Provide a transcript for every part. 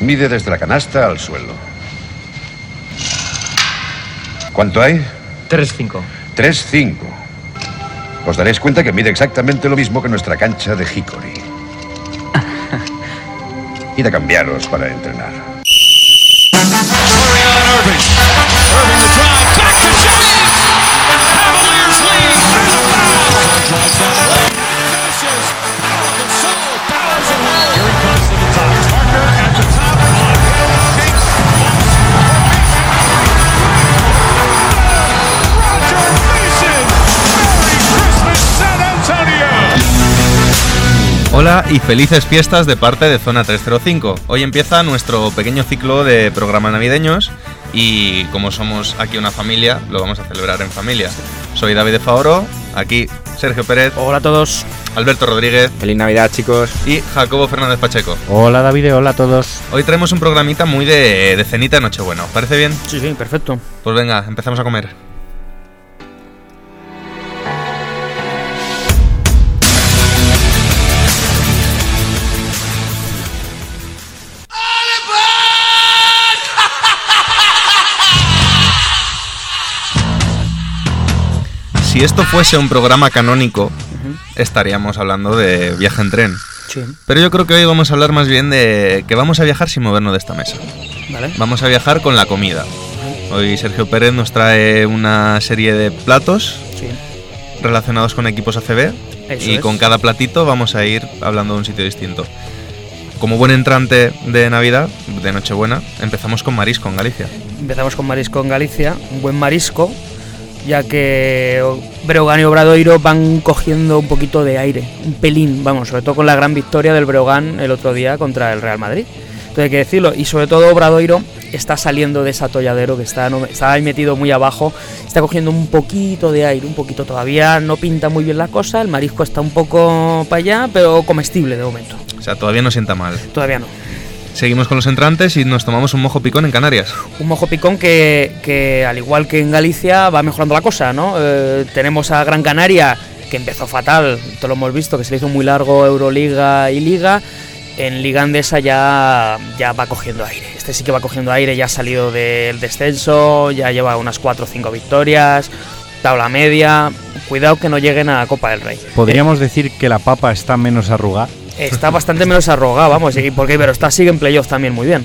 Mide desde la canasta al suelo. ¿Cuánto hay? 3-5. 3-5. Os daréis cuenta que mide exactamente lo mismo que nuestra cancha de Hickory. Id a cambiaros para entrenar. Hola y felices fiestas de parte de Zona 305. Hoy empieza nuestro pequeño ciclo de programas navideños y como somos aquí una familia, lo vamos a celebrar en familia. Soy David de Favoro, aquí Sergio Pérez, Hola a todos. Alberto Rodríguez Feliz Navidad, chicos. y Jacobo Fernández Pacheco. Hola David, hola a todos. Hoy traemos un programita muy de, de cenita de Nochebuena. ¿Os parece bien? Sí, sí, perfecto. Pues venga, empezamos a comer. Si esto fuese un programa canónico, estaríamos hablando de viaje en tren. Sí, Pero yo creo que hoy vamos a hablar más bien de que vamos a viajar sin movernos de esta mesa. vale. Vamos a viajar con la comida. Hoy Sergio Pérez nos trae una serie de platos Sí. relacionados con equipos ACB Eso y es. con cada platito vamos a ir hablando de un sitio distinto. Como buen entrante de Navidad, de Nochebuena, empezamos con marisco en Galicia. Empezamos con marisco en Galicia, un buen marisco, ya que Breogán y Obradoiro van cogiendo un poquito de aire, un pelín, vamos, sobre todo con la gran victoria del Breogán el otro día contra el Real Madrid. Entonces hay que decirlo, y sobre todo Obradoiro está saliendo de ese atolladero que está, no- está ahí metido muy abajo, está cogiendo un poquito de aire, un poquito todavía, no pinta muy bien la cosa, el marisco está un poco para allá, pero comestible de momento, O sea, todavía no sienta mal. todavía no. Seguimos con los entrantes y nos tomamos un mojo picón en Canarias. un mojo picón que, que, al igual que en Galicia, va mejorando la cosa, ¿no? Eh, tenemos a Gran Canaria, que empezó fatal, todo lo hemos visto, que se le hizo muy largo Euroliga y Liga. En Liga Andesa ya, ya va cogiendo aire. Este sí que va cogiendo aire, ya ha salido del descenso, ya lleva unas 4 o 5 victorias, tabla media. Cuidado que no lleguen a Copa del Rey. Podríamos decir que la papa está menos arrugada. Está bastante menos arrogada, vamos, y porque pero está sigue en playoff también muy bien.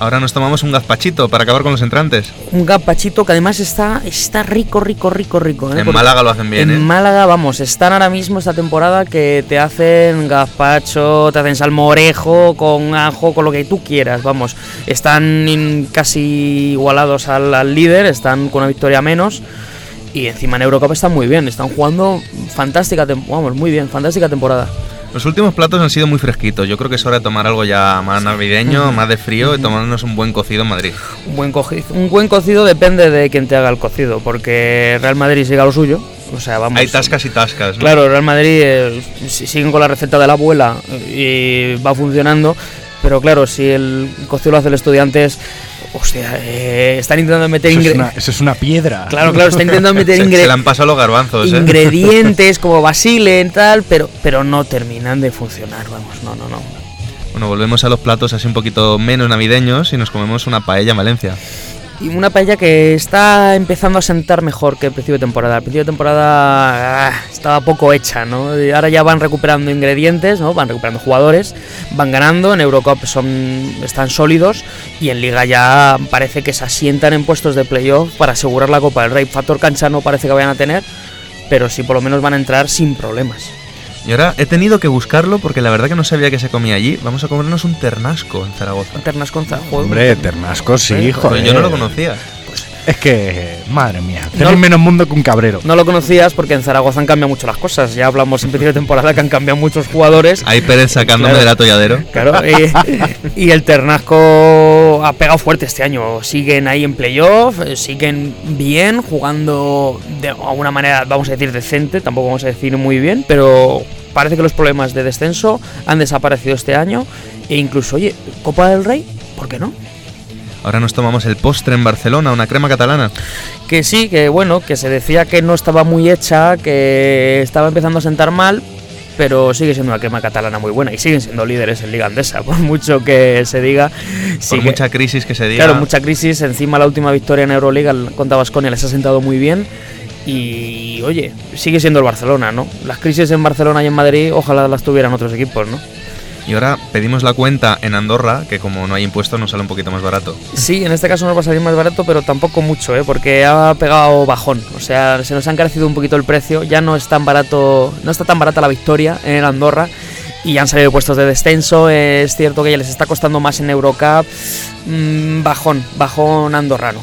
Ahora nos tomamos un gazpachito para acabar con los entrantes. Un gazpachito que además está, está rico, rico, rico, rico. ¿eh? En Porque Málaga lo hacen bien, en ¿eh? Málaga, vamos, están ahora mismo esta temporada que te hacen gazpacho, te hacen salmorejo, con ajo, con lo que tú quieras, vamos. Están casi igualados al, al líder, están con una victoria menos. Y encima en Eurocup están muy bien, están jugando fantástica, vamos, muy bien, fantástica temporada. Los últimos platos han sido muy fresquitos. Yo creo que es hora de tomar algo ya más navideño, más de frío y tomarnos un buen cocido en Madrid. Un buen, coci- un buen cocido depende de quién te haga el cocido, porque Real Madrid siga lo suyo. O sea, vamos. Hay tascas y tascas, ¿no? Claro, Real Madrid eh, si- siguen con la receta de la abuela y va funcionando, pero claro, si el cocido lo hace el estudiantes, hostia, eh, están intentando meter Eso es, una, eso es una piedra. Claro, claro, están intentando meter Se, le han pasado los garbanzos, ¿eh? ingredientes como basile y tal, pero, pero no terminan de funcionar, vamos, no, no, no. Bueno, volvemos a los platos así un poquito menos navideños y nos comemos una paella en Valencia. Y una paella que está empezando a sentar mejor que el principio de temporada. Al principio de temporada ah, estaba poco hecha, ¿no? Ahora ya van recuperando ingredientes, ¿no? Van recuperando jugadores, van ganando, en Eurocup son, están sólidos y en Liga ya parece que se asientan en puestos de playoff para asegurar la Copa del Rey. Factor cancha no parece que vayan a tener, pero sí por lo menos van a entrar sin problemas. Y ahora he tenido que buscarlo porque la verdad que no sabía que se comía allí. Vamos a comernos un ternasco en Zaragoza. Internas con Za- joder, Hombre, Ternasco, sí, Joder, yo no lo conocía. Es que, madre mía, No- tenéis menos mundo que un cabrero. No lo conocías porque en Zaragoza han cambiado mucho las cosas. Ya hablamos en principio de temporada que han cambiado muchos jugadores. Ahí Pérez sacándome Claro. del atolladero. Claro, y, y el Ternasco ha pegado fuerte este año. Siguen ahí en playoff, eh, siguen bien, jugando de alguna manera, vamos a decir, decente, tampoco vamos a decir muy bien, pero parece que los problemas de descenso han desaparecido este año. E incluso, oye, Copa del Rey, ¿por qué no? Ahora nos tomamos el postre en Barcelona, una crema catalana. Que sí, que bueno, que se decía que no estaba muy hecha, que estaba empezando a sentar mal, pero sigue siendo una crema catalana muy buena y siguen siendo líderes en Liga Andesa, por mucho que se diga. Por mucha crisis que se diga. Claro, mucha crisis. Encima la última victoria en Euroliga contra Basconia les ha sentado muy bien. Y oye, sigue siendo el Barcelona, ¿no? Las crisis en Barcelona y en Madrid, ojalá las tuvieran otros equipos, ¿no? Y ahora pedimos la cuenta en Andorra, que como no hay impuestos nos sale un poquito más barato. Sí, en este caso nos va a salir más barato, pero tampoco mucho, ¿eh? Porque ha pegado bajón. O sea, se nos ha encarecido un poquito el precio. Ya no es tan barato, no está tan barata la victoria en Andorra. Y han salido puestos de descenso. Es cierto que ya les está costando más en Eurocup. Mm, bajón, bajón andorrano.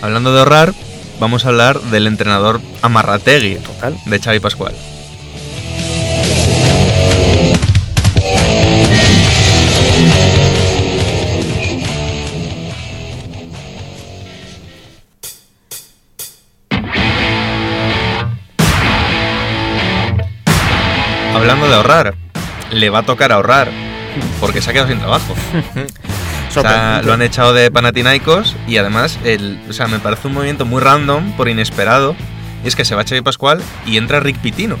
Hablando de ahorrar, vamos a hablar del entrenador Amarrategui, Total. de Xavi Pascual. Hablando de ahorrar, le va a tocar ahorrar porque se ha quedado sin trabajo. O sea, Sorprendente. lo han echado de Panathinaikos y además, el, o sea, me parece un movimiento muy random, por inesperado. Y es que se va Xavi Pascual y entra Rick Pitino.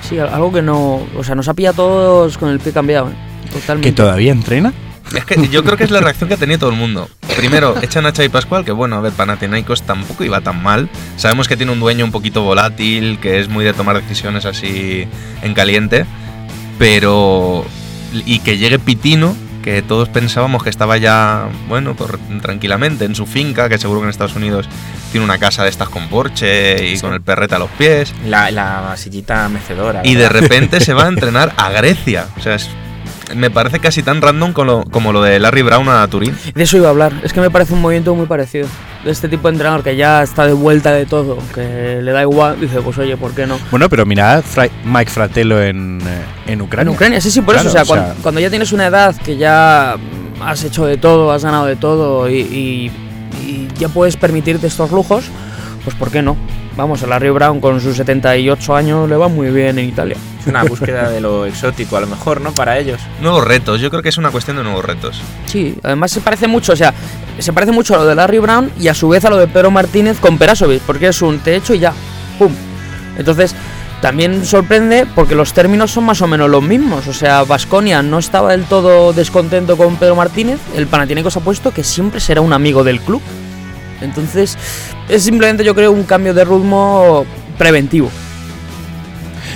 Sí, algo que no. O sea, nos ha pillado todos con el pie cambiado, ¿eh? Totalmente. ¿Que todavía entrena? Es que yo creo que es la reacción que ha tenido todo el mundo. Primero, echan a Xavi Pascual, que bueno, a ver, Panathinaikos tampoco iba tan mal. Sabemos que tiene un dueño un poquito volátil, que es muy de tomar decisiones así en caliente. Pero... Y que llegue Pitino, que todos pensábamos que estaba ya, bueno, pues, tranquilamente en su finca, que seguro que en Estados Unidos tiene una casa de estas con porche y Sí. con el perrete a los pies. La, la sillita mecedora. Y de repente se va a entrenar a Grecia. O sea, es- me parece casi tan random como lo, como lo de Larry Brown a Turín. De eso iba a hablar. Es que me parece un movimiento muy parecido. De este tipo de entrenador que ya está de vuelta de todo, que le da igual, dice, pues oye, ¿por qué no? Bueno, pero mirad Fra- Mike Fratello en, eh, en Ucrania. En Ucrania, sí, sí, por Claro, eso. O sea, o sea- cuan- cuando, ya tienes una edad que ya has hecho de todo, has ganado de todo y, y- y ya puedes permitirte estos lujos, pues ¿por qué no? Vamos, a Larry Brown con sus 78 años le va muy bien en Italia. Es una búsqueda de lo exótico, a lo mejor, ¿no? Para ellos. Nuevos retos, yo creo que es una cuestión de nuevos retos. Sí, además se parece mucho, o sea, se parece mucho a lo de Larry Brown y a su vez a lo de Pedro Martínez con Perasovic, porque es un te echo y ya, ¡pum! Entonces, también sorprende porque los términos son más o menos los mismos, o sea, Vasconia no estaba del todo descontento con Pedro Martínez, el Panathinaikos ha puesto que siempre será un amigo del club. Entonces, es simplemente yo creo un cambio de ritmo preventivo.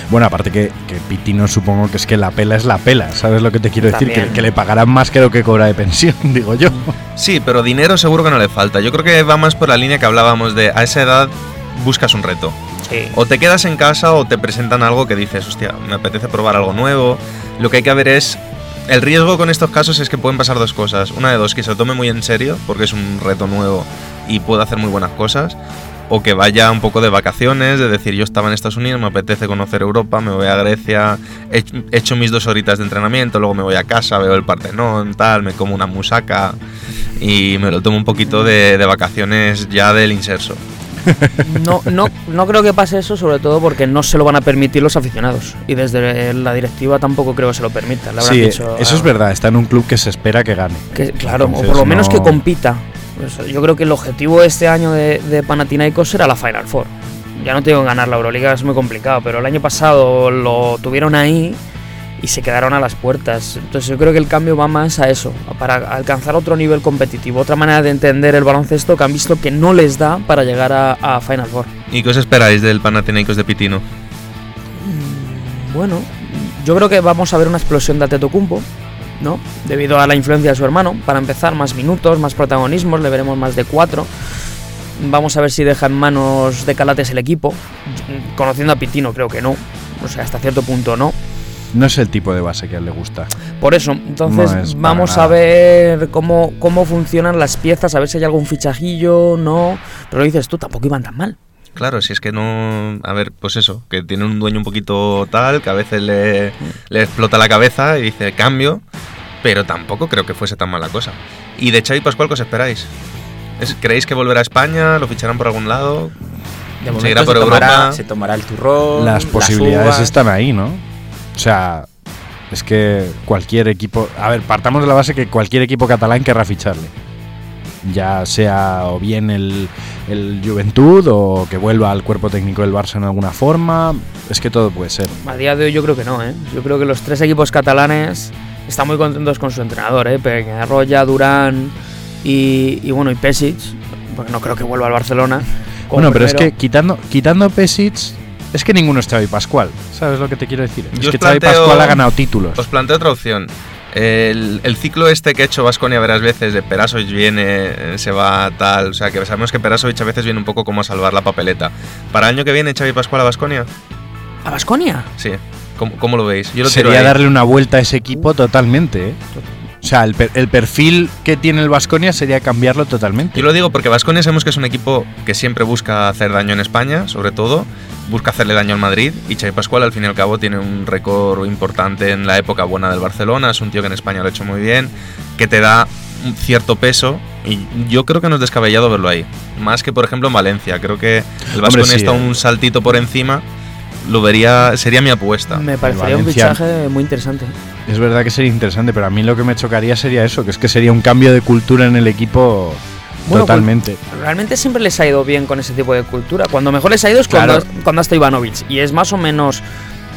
Bueno, aparte que, que Pitino supongo que es que la pela es la pela, ¿sabes lo que te quiero decir? Que, le pagarán más que lo que cobra de pensión, digo yo. Sí, pero dinero seguro que no le falta. Yo creo que va más por la línea que hablábamos de a esa edad buscas un reto. Sí. O te quedas en casa o te presentan algo que dices, hostia, me apetece probar algo nuevo. Lo que hay que ver es. El riesgo con estos casos es que pueden pasar dos cosas. Una de dos, que se lo tome muy en serio, porque es un reto nuevo y puede hacer muy buenas cosas. O que vaya un poco de vacaciones, de decir, yo estaba en Estados Unidos, me apetece conocer Europa, me voy a Grecia, he he hecho mis dos horitas de entrenamiento, luego me voy a casa, veo el Partenón, tal, me como una musaca y me lo tomo un poquito de, de vacaciones ya del inserso. No, no, no creo que pase eso, sobre todo porque no se lo van a permitir los aficionados. Y desde la directiva tampoco creo que se lo permitan. Sí, dicho, eso ah, es verdad, está en un club que se espera que gane. que- claro, Entonces, o por lo menos que compita. Pues yo creo que el objetivo este año de, de Panathinaikos era la Final Four. Ya no tengo que ganar la Euroliga, es muy complicado, pero el año pasado lo tuvieron ahí y se quedaron a las puertas. Entonces yo creo que el cambio va más a eso, para alcanzar otro nivel competitivo, otra manera de entender el baloncesto que han visto que no les da para llegar a, a Final Four. ¿Y qué os esperáis del Panathinaikos de Pitino? Bueno, yo creo que vamos a ver una explosión de Antetokounmpo, ¿no? Debido a la influencia de su hermano. Para empezar, más minutos, más protagonismos, le veremos más de cuatro. Vamos a ver si deja en manos de Calates el equipo. Conociendo a Pitino, creo que no. O sea, hasta cierto punto no. No es el tipo de base que a él le gusta. Por eso, entonces No es para vamos a ver cómo, cómo funcionan las piezas, a ver si hay algún fichajillo, no. Pero lo dices tú, tampoco iban tan mal. Claro, si es que no. A ver, pues eso, que tiene un dueño un poquito tal, que a veces le, le explota la cabeza y dice cambio, pero tampoco creo que fuese tan mala cosa. ¿Y de Xavi Pascual qué os esperáis? ¿Es- ¿Creéis que volverá a España? ¿Lo ficharán por algún lado? De momento se por tomará, Europa. se tomará el turrón. Las las posibilidades uvas. están ahí, ¿no? O sea, es que cualquier equipo. A ver, partamos de la base que cualquier equipo catalán querrá ficharle. ya sea o bien el, el Juventud o que vuelva al cuerpo técnico del Barça en alguna forma. Es que todo puede ser. A día de hoy yo creo que no, ¿eh? Yo creo que los tres equipos catalanes están muy contentos con su entrenador, ¿eh? Peñarroya, Durán y, y bueno, y Pesic, porque no creo que vuelva al Barcelona. Bueno, pero es que quitando, quitando Pesic, es que ninguno es Xavi Pascual. ¿Sabes lo que te quiero decir? Yo es que Xavi planteo- Pascual ha ganado títulos. Os planteo otra opción. El, el ciclo este que ha hecho Vasconia varias veces de Perasovic viene, se va tal, o sea que sabemos que Perasovic a veces viene un poco como a salvar la papeleta. ¿Para el año que viene Xavi Pascual a Vasconia? ¿A Basconia? Sí. ¿Cómo, cómo lo veis? Yo lo Sería darle una vuelta a ese equipo totalmente. ¿eh? O sea, el, per- el perfil que tiene el Vasconia sería cambiarlo totalmente. Yo lo digo porque Vasconia sabemos que es un equipo que siempre busca hacer daño en España, sobre todo, busca hacerle daño al Madrid y Xavi Pascual al fin y al cabo tiene un récord importante en la época buena del Barcelona, es un tío que en España lo ha hecho muy bien, que te da un cierto peso y yo creo que no es descabellado verlo ahí, más que por ejemplo en Valencia, creo que el Vasconia sí, está eh. un saltito por encima, lo vería, sería mi apuesta. Me parecería un fichaje muy interesante. Es verdad que sería interesante, pero a mí lo que me chocaría sería eso, que es que sería un cambio de cultura en el equipo Bueno, totalmente. Realmente siempre les ha ido bien con ese tipo de cultura. Cuando mejor les ha ido es Claro. cuando, cuando ha estado Ivanovic. Y es más o menos.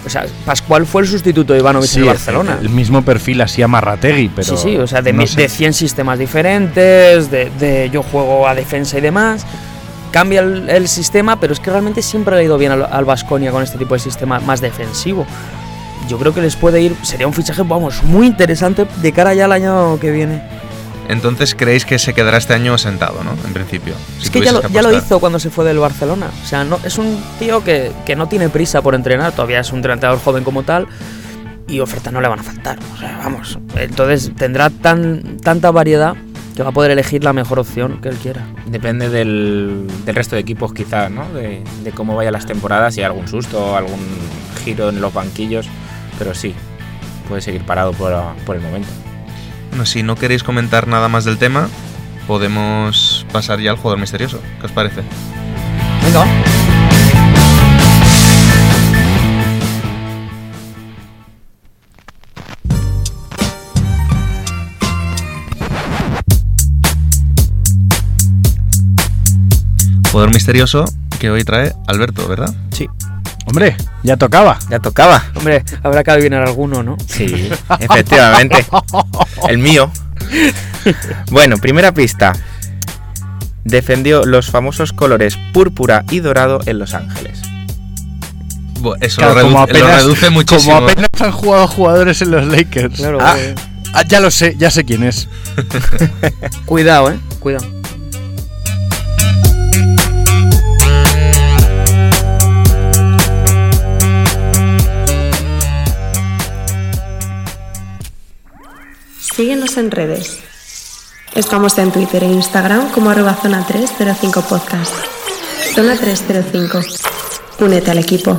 O sea, Pascual fue el sustituto de Ivanovic Sí, en el Barcelona. El mismo perfil así a Marrategui, pero. sí, sí, o sea, de, no mi- de 100 sistemas diferentes, de, de yo juego a defensa y demás. Cambia el, el sistema, pero es que realmente siempre le ha ido bien al, Baskonia con este tipo de sistema más defensivo. Yo creo que les puede ir, sería un fichaje, vamos, muy interesante de cara ya al año que viene. Entonces creéis que se quedará este año sentado, ¿no? En principio. si es que ya lo, ya lo hizo cuando se fue del Barcelona. O sea, no, es un tío que, que no tiene prisa por entrenar, todavía es un entrenador joven como tal, y ofertas no le van a faltar. O sea, vamos. Entonces tendrá tan, tanta variedad que va a poder elegir la mejor opción que él quiera. Depende del, del resto de equipos, quizás, ¿no? De, de cómo vayan las temporadas, si hay algún susto, algún giro en los banquillos. Pero sí, puede seguir parado por, por el momento. Bueno, si no queréis comentar nada más del tema, podemos pasar ya al jugador misterioso. ¿Qué os parece? Venga. Jugador misterioso que hoy trae Alberto, ¿verdad? Sí. Hombre, ya tocaba. Ya tocaba. Hombre, habrá que adivinar alguno, ¿no? Sí, efectivamente. El mío. Bueno, primera pista. Defendió los famosos colores púrpura y dorado en Los Ángeles. Eso Claro, lo, redu- como lo apenas- reduce muchísimo. Como apenas han jugado jugadores en los Lakers. Claro. Ah, eh, ah, ya lo sé, ya sé quién es. Cuidado, eh. Cuidado. Síguenos en redes. Estamos en Twitter e Instagram como arroba zona 305 podcast. Zona 305. Únete al equipo.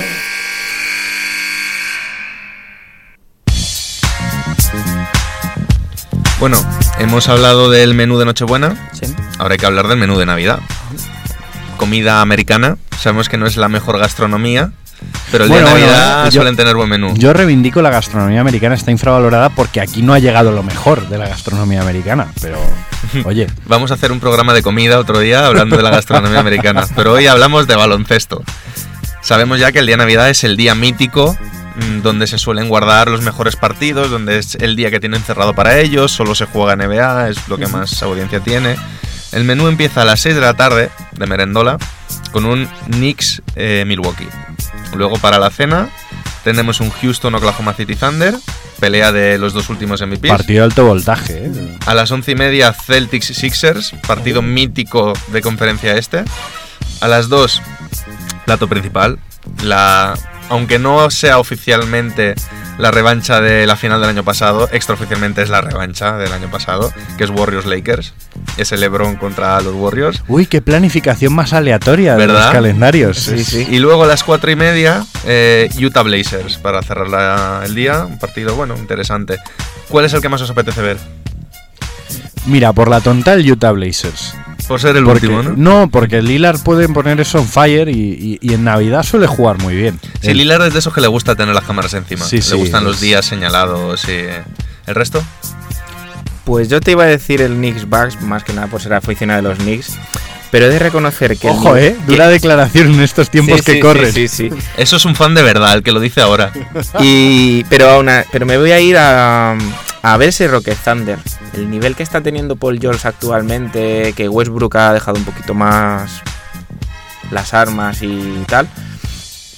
Bueno, hemos hablado del menú de Nochebuena, Sí. ahora hay que hablar del menú de Navidad. Comida americana, sabemos que no es la mejor gastronomía, pero el Bueno, día de bueno, Navidad yo- suelen tener buen menú. Yo reivindico la gastronomía americana, está infravalorada porque aquí no ha llegado lo mejor de la gastronomía americana. Pero, oye, Vamos a hacer un programa de comida otro día hablando de la gastronomía americana, pero hoy hablamos de baloncesto. Sabemos ya que el día de Navidad es el día mítico mm, donde se suelen guardar los mejores partidos, donde es el día que tienen cerrado para ellos, solo se juega NBA, es lo que más audiencia tiene. El menú empieza a las 6 de la tarde de merendola con un Knicks eh, Milwaukee. Luego para la cena tenemos un Houston Oklahoma City Thunder, pelea de los dos últimos MVPs. partido de alto voltaje. ¿eh? A las once y media, Celtics Sixers, partido mítico de conferencia este. A las 2, plato principal. La, aunque no sea oficialmente la revancha de la final del año pasado, extraoficialmente es la revancha del año pasado, que es Warriors Lakers. Es el LeBron contra los Warriors. Uy, qué planificación más aleatoria de ¿Verdad? los calendarios. Sí, sí. Y luego a las cuatro y media, eh, Utah Blazers, para cerrar la- el día. Un partido, bueno, interesante. ¿Cuál es el que más os apetece ver? Mira, por la tonta el Utah Blazers. Por ser el Porque- último, ¿no? No, porque el Lillard puede poner eso en fire y, y- y en Navidad suele jugar muy bien. Sí, El- Lillard es de esos que le gusta tener las cámaras encima. Sí, le sí, gustan los días señalados y... ¿El resto? Pues yo te iba a decir el Knicks Bucks, más que nada por ser aficionado de los Knicks. Pero he de reconocer que. Ojo, ¿eh? Dura declaración en estos tiempos Sí, que sí, corren. Sí, sí, sí. Eso es un fan de verdad, el que lo dice ahora. Y, pero, aún a- pero me voy a ir a, a ver ese Rocket Thunder. El nivel que está teniendo Paul George actualmente, que Westbrook ha dejado un poquito más las armas y tal.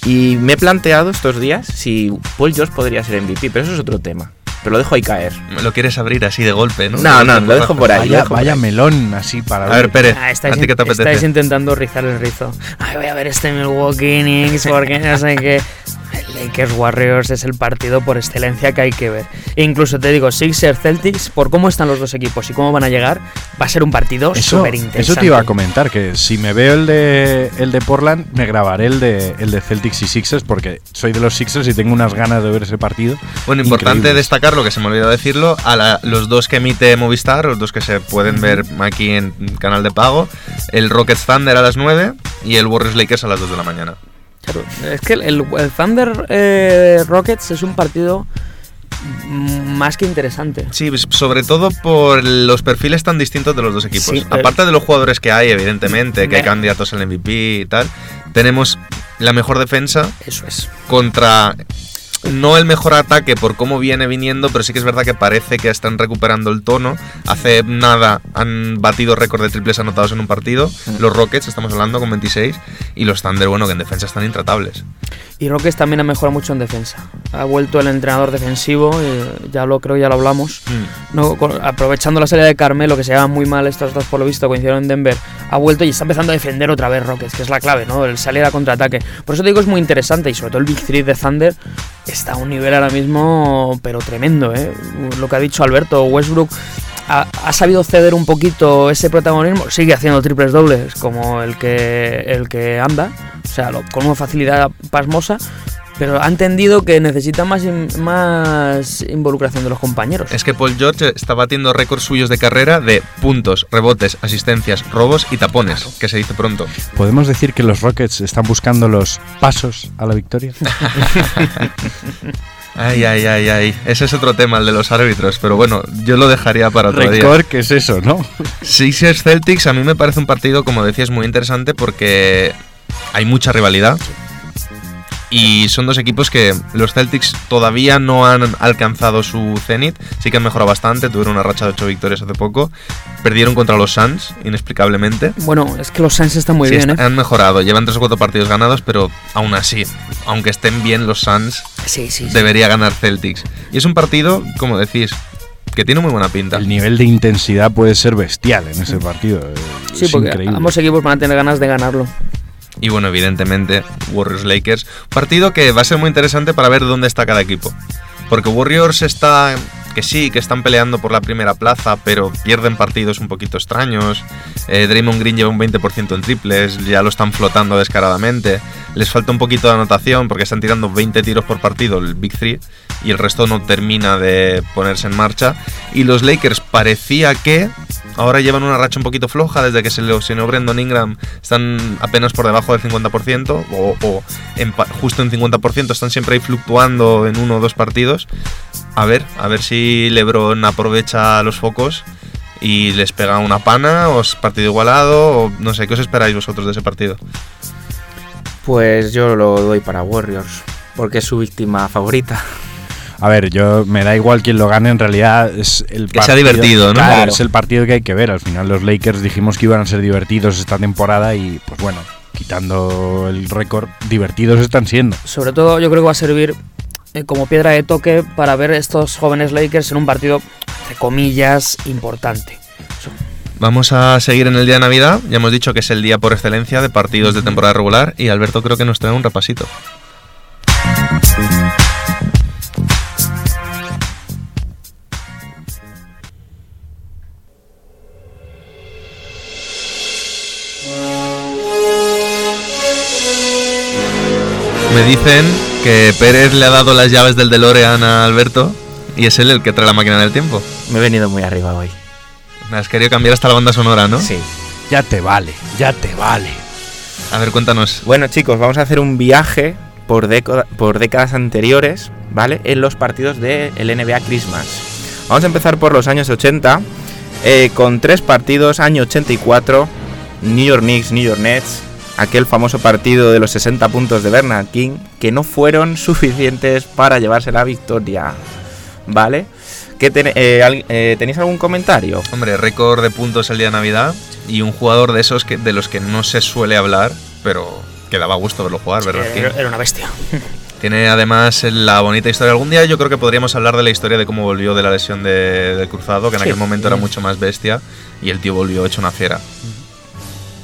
Y me he planteado estos días si Paul George podría ser MVP, pero eso es otro tema. Pero lo dejo ahí caer. Lo quieres abrir así de golpe, ¿no? No, no, lo dejo por ahí. Vaya, dejo por vaya ahí. melón así para A ver, Pérez, Ah, ¿a estáis, ti qué te apetece? estáis intentando rizar el rizo. Ay, voy a ver este Milwaukee Knicks porque no sé qué. Lakers Warriors es el partido por excelencia que hay que ver. E incluso te digo, Sixers Celtics, por cómo están los dos equipos y cómo van a llegar, va a ser un partido súper interesante. eso te iba a comentar, que si me veo el de el de Portland, me grabaré el de el de Celtics y Sixers, porque soy de los Sixers y tengo unas ganas de ver ese partido. Bueno, importante destacar lo que se me olvidó decirlo, a la- los dos que emite Movistar, los dos que se pueden ver aquí en canal de pago, el Rockets Thunder a las 9 y el Warriors Lakers a las 2 de la mañana. Claro, es que el, el Thunder eh, Rockets es un partido más que interesante. Sí, pues, sobre todo por los perfiles tan distintos de los dos equipos. Sí, Aparte de los jugadores que hay, evidentemente, que hay candidatos al MVP y tal, tenemos la mejor defensa Eso es. contra no el mejor ataque por cómo viene viniendo, pero sí que es verdad que parece que están recuperando el tono. Hace nada han batido récord de triples anotados en un partido. Los Rockets, estamos hablando, con 26. Y los Thunder, bueno, que en defensa están intratables. Y Rockets también ha mejorado mucho en defensa. Ha vuelto el entrenador defensivo, eh, ya lo creo, ya lo hablamos. No, con- aprovechando la salida de Carmelo, que se llevaban muy mal estos dos por lo visto, coincidieron en Denver, ha vuelto y está empezando a defender otra vez Rockets, que es la clave, ¿no? El salir a contraataque. Por eso te digo es muy interesante y sobre todo el Big Three de Thunder está a un nivel ahora mismo, pero tremendo, ¿eh? Lo que ha dicho Alberto, Westbrook ha, sabido ceder un poquito ese protagonismo, sigue haciendo triples dobles como el que, el que anda, o sea, con una facilidad pasmosa. Pero ha entendido que necesita más, in- más involucración de los compañeros. Es que Paul George está batiendo récords suyos de carrera de puntos, rebotes, asistencias, robos y tapones, que se dice pronto. ¿Podemos decir que los Rockets están buscando los pasos a la victoria? Ay, ay, ay, ay. Ese es otro tema, el de los árbitros. Pero bueno, yo lo dejaría para otro día. Récord, ¿qué es eso, no? Sixers Celtics a mí me parece un partido, como decías, muy interesante porque hay mucha rivalidad. Y son dos equipos que los Celtics todavía no han alcanzado su cenit. Sí que han mejorado bastante. Tuvieron una racha de 8 victorias hace poco. Perdieron contra los Suns, inexplicablemente. Bueno, es que los Suns están muy Sí, bien, ¿eh? Han mejorado. Llevan 3 o 4 partidos ganados, pero aún así, aunque estén bien los Suns, Sí, sí. sí. debería ganar Celtics. Y es un partido, como decís, que tiene muy buena pinta. El nivel de intensidad puede ser bestial en ese partido. eh, Sí, es porque increíble. ambos equipos van a tener ganas de ganarlo. Y bueno, evidentemente, Warriors Lakers. Partido que va a ser muy interesante para ver dónde está cada equipo. Porque Warriors está. Que sí, que están peleando por la primera plaza, pero pierden partidos un poquito extraños. Eh, Draymond Green lleva un 20% en triples, ya lo están flotando descaradamente. Les falta un poquito de anotación porque están tirando 20 tiros por partido el Big Three y el resto no termina de ponerse en marcha. Y los Lakers parecía que ahora llevan una racha un poquito floja desde que se lesionó Brandon Ingram. Están apenas por debajo del 50% o, o en justo en 50%. Están siempre ahí fluctuando en uno o dos partidos. A ver, a ver si LeBron aprovecha los focos y les pega una pana o es partido igualado o no sé, ¿qué os esperáis vosotros de ese partido? Pues yo lo doy para Warriors, porque es su víctima favorita. A ver, yo me da igual quién lo gane, en realidad es el Que sea divertido, ¿no? Claro, Claro. es el partido que hay que ver. Al final los Lakers dijimos que iban a ser divertidos esta temporada y pues bueno, quitando el récord, divertidos están siendo. Sobre todo yo creo que va a servir como piedra de toque para ver estos jóvenes Lakers en un partido, entre comillas, importante. Vamos a seguir en el día de Navidad. Ya hemos dicho que es el día por excelencia de partidos de temporada regular y Alberto creo que nos trae un repasito. Me dicen que Pérez le ha dado las llaves del DeLorean a Alberto y es él el que trae la máquina del tiempo. Me he venido muy arriba hoy. Has querido cambiar hasta la banda sonora, ¿no? Sí. Ya te vale, ya te vale. A ver, cuéntanos. Bueno, chicos, vamos a hacer un viaje por, década- por décadas anteriores, ¿vale? En los partidos del NBA Christmas. Vamos a empezar por los años 80, eh, con tres partidos, año 84, New York Knicks, New York Nets, aquel famoso partido de los 60 puntos de Bernard King, que no fueron suficientes para llevarse la victoria. ¿Vale? ¿Qué ten- eh, al- eh, ¿Tenéis algún comentario? Hombre, récord de puntos el día de Navidad y un jugador de esos que, de los que no se suele hablar, pero que daba gusto verlo jugar, ¿verdad? Era, era una bestia. Tiene además la bonita historia. Algún día yo creo que podríamos hablar de la historia de cómo volvió de la lesión de- del cruzado, que en Sí. aquel momento era mucho más bestia, y el tío volvió hecho una fiera.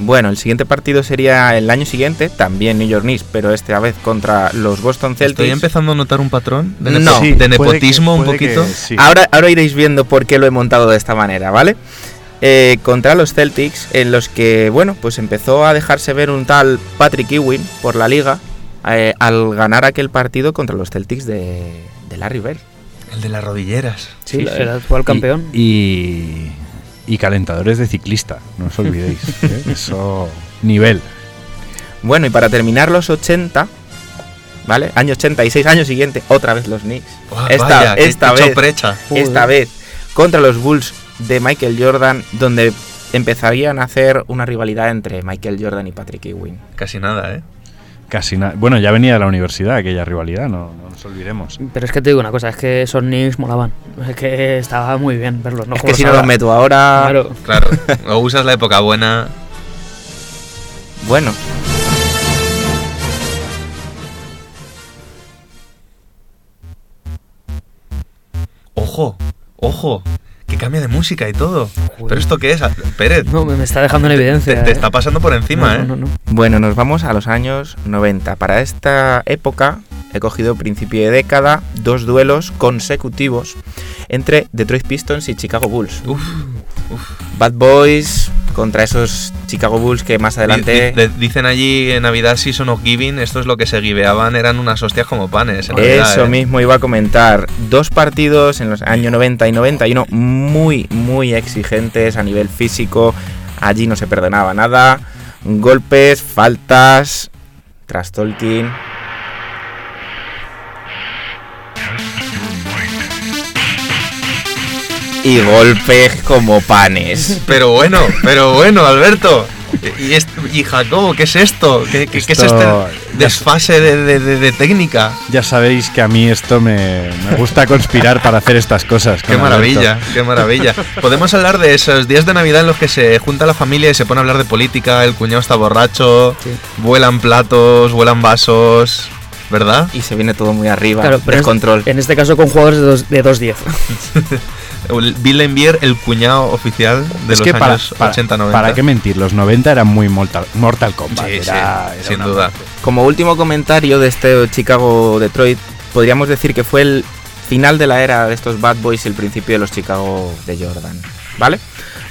Bueno, el siguiente partido sería el año siguiente, también New York Knicks, pero esta vez contra los Boston Celtics. Estoy empezando a notar un patrón de, nepo- No. Sí, de que- nepotismo un que poquito. sí. Ahora, ahora iréis viendo por qué lo he montado de esta manera, ¿vale? Eh, contra los Celtics, en los que, bueno, pues empezó a dejarse ver un tal Patrick Ewing por la liga eh, al ganar aquel partido contra los Celtics de, de Larry Bell. El de las rodilleras. Sí, Sí, el actual campeón. Y, y calentadores de ciclista, no os olvidéis. ¿eh? Eso, nivel. Bueno, y para terminar los 80, ¿vale? Año 86, año siguiente, otra vez los Knicks. Esta vaya, esta qué vez, esta vez contra los Bulls de Michael Jordan, donde empezarían a hacer una rivalidad entre Michael Jordan y Patrick Ewing. Casi nada, ¿eh? Casi nada. Bueno, ya venía de la universidad aquella rivalidad, no, no nos olvidemos. Pero es que te digo una cosa, es que esos Knicks molaban. Es que estaba muy bien verlos. No es que si no los meto ahora, Claro. Claro. o usas la época buena. bueno, Ojo, ojo. Que cambia de música y todo. Joder. ¿Pero esto qué es? Pérez, No, me está dejando en te, evidencia. te eh. está pasando por encima, No, ¿eh? no, no, no. Bueno, nos vamos a los años 90. Para esta época he cogido principio de década dos duelos consecutivos entre Detroit Pistons y Chicago Bulls. Uf, uf. Bad Boys contra esos Chicago Bulls que más adelante... Di- di- dicen allí en Navidad Season of Giving, esto es lo que se giveaban, eran unas hostias como panes. en Eso ¿eh? mismo iba a comentar. Dos partidos en los años 90 y 91 muy, muy exigentes a nivel físico. Allí no se perdonaba nada. Golpes, faltas, trash Y golpes como panes. Pero bueno, pero bueno, Alberto. Y, est- y Jacobo, ¿qué es esto? ¿Qué, qué- qué es Esto- este desfase de, de- de- de técnica? Ya sabéis que a mí esto me, me gusta conspirar para hacer estas cosas. Qué maravilla, Alberto. qué maravilla. Podemos hablar de esos días de Navidad en los que se junta la familia y se pone a hablar de política, el cuñado está borracho, Sí. vuelan platos, vuelan vasos, ¿verdad? Y se viene todo muy arriba. Claro, pero es- descontrol. En este caso con jugadores de dos- de 2-10. Bill Envier, el cuñado oficial de es los que para, años para- 80-90. para qué mentir, los 90 eran muy Mortal, Mortal Kombat. Sí, sí, era- era sin duda. muerte. Como último comentario de este Chicago-Detroit, podríamos decir que fue el final de la era de estos Bad Boys y el principio de los Chicago de Jordan. ¿Vale?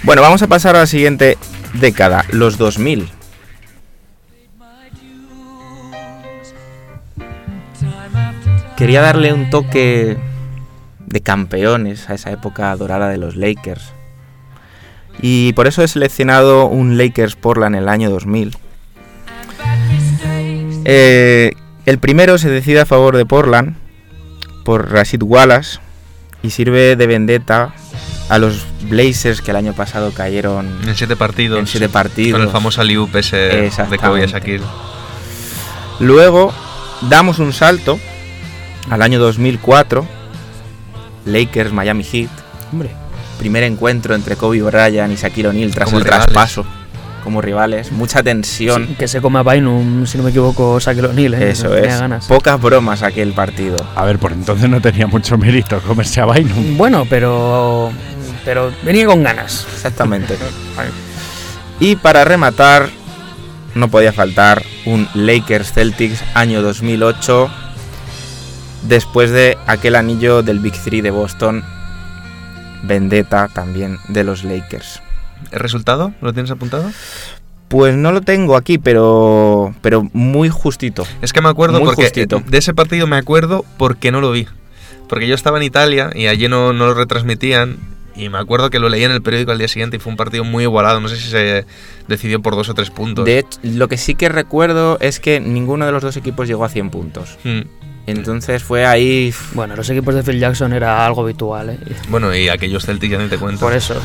Bueno, vamos a pasar a la siguiente década, los 2000. Quería darle un toque de campeones a esa época dorada de los Lakers. Y por eso he seleccionado un Lakers Portland en el año 2000. Eh, el primero se decide a favor de Portland por Rashid Wallace y sirve de vendetta a los Blazers que el año pasado cayeron En siete partidos. en siete partidos. Con el famoso alley-oop ese de Kobe. Shaquille. Luego damos un salto al año 2004, Lakers Miami Heat, Hombre. primer encuentro entre Kobe Bryant y Shaquille O'Neal tras Como el rivales. traspaso como rivales, mucha tensión. Sí, que se come a Bynum, si no me equivoco, Shaquille O'Neal. ¿eh? Eso es. ganas. Pocas bromas aquel partido. A ver, por entonces no tenía mucho mérito comerse a Bynum. Bueno, pero. Pero venía con ganas. Exactamente. Y para rematar, no podía faltar un Lakers Celtics año 2008, después de aquel anillo del Big Three de Boston, vendetta también de los Lakers. ¿El resultado? ¿Lo tienes apuntado? Pues no lo tengo aquí, pero pero muy justito. Es que me acuerdo Muy porque justito. de ese partido me acuerdo porque no lo vi. Porque yo estaba en Italia y allí no, no lo retransmitían. Y me acuerdo que lo leí en el periódico al día siguiente y fue un partido muy igualado. No sé si se decidió por dos o tres puntos. De hecho, lo que sí que recuerdo es que ninguno de los dos equipos llegó a 100 puntos. Mm. Entonces fue ahí. Bueno, los equipos de Phil Jackson era algo habitual, ¿eh? Bueno, y aquellos Celtic ya ni te cuento. Por eso.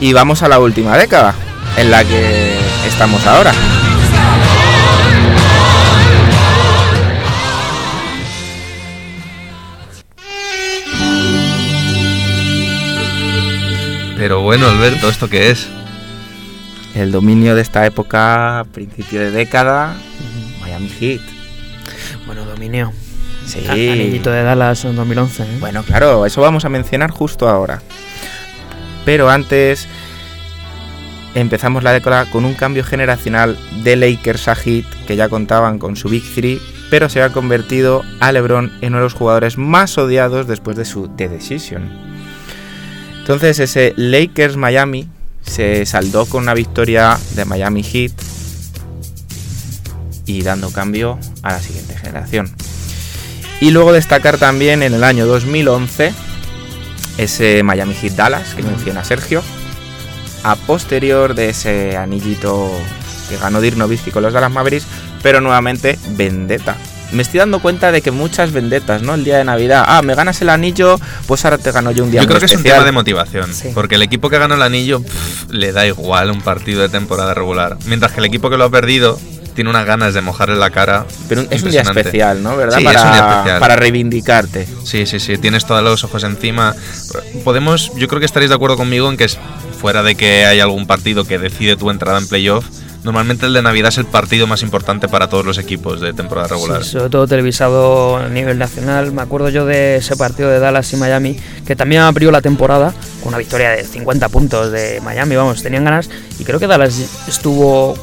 Y vamos a la última década, en la que estamos ahora. Pero bueno, Alberto, ¿esto qué es? El dominio de esta época, principio de década, Miami Heat. Bueno, dominio. Sí. Anillito de Dallas en 2011. ¿eh? Bueno, claro, eso vamos a mencionar justo ahora. Pero antes empezamos la década con un cambio generacional de Lakers a Heat, que ya contaban con su Big Three, pero se ha convertido a LeBron en uno de los jugadores más odiados después de su The Decision. Entonces ese Lakers Miami se saldó con una victoria de Miami Heat y dando cambio a la siguiente generación. Y luego destacar también en el año 2011 ese Miami Heat Dallas que menciona Sergio, a posterior de ese anillito que ganó Dirk Nowitzki con los Dallas Mavericks, pero nuevamente vendetta. Me estoy dando cuenta de que muchas vendetas, ¿no? El día de Navidad, ah, me ganas el anillo, pues ahora te gano yo un día Yo creo muy que es un tema de motivación. Sí. Porque el equipo que ganó el anillo pff, le da igual un partido de temporada regular. Mientras que el equipo que lo ha perdido tiene unas ganas de mojarle la cara. Pero es un día especial, ¿no? ¿Verdad? Sí, para, es un día especial. para reivindicarte. Sí, sí, sí, tienes todos los ojos encima. Podemos, yo creo que estaréis de acuerdo conmigo en que fuera de que hay algún partido que decide tu entrada en playoff, normalmente el de Navidad es el partido más importante para todos los equipos de temporada regular. Sí, sobre todo televisado a nivel nacional. Me acuerdo yo de ese partido de Dallas y Miami, que también abrió la temporada con una victoria de 50 puntos de Miami. Vamos, tenían ganas. Y creo que Dallas estuvo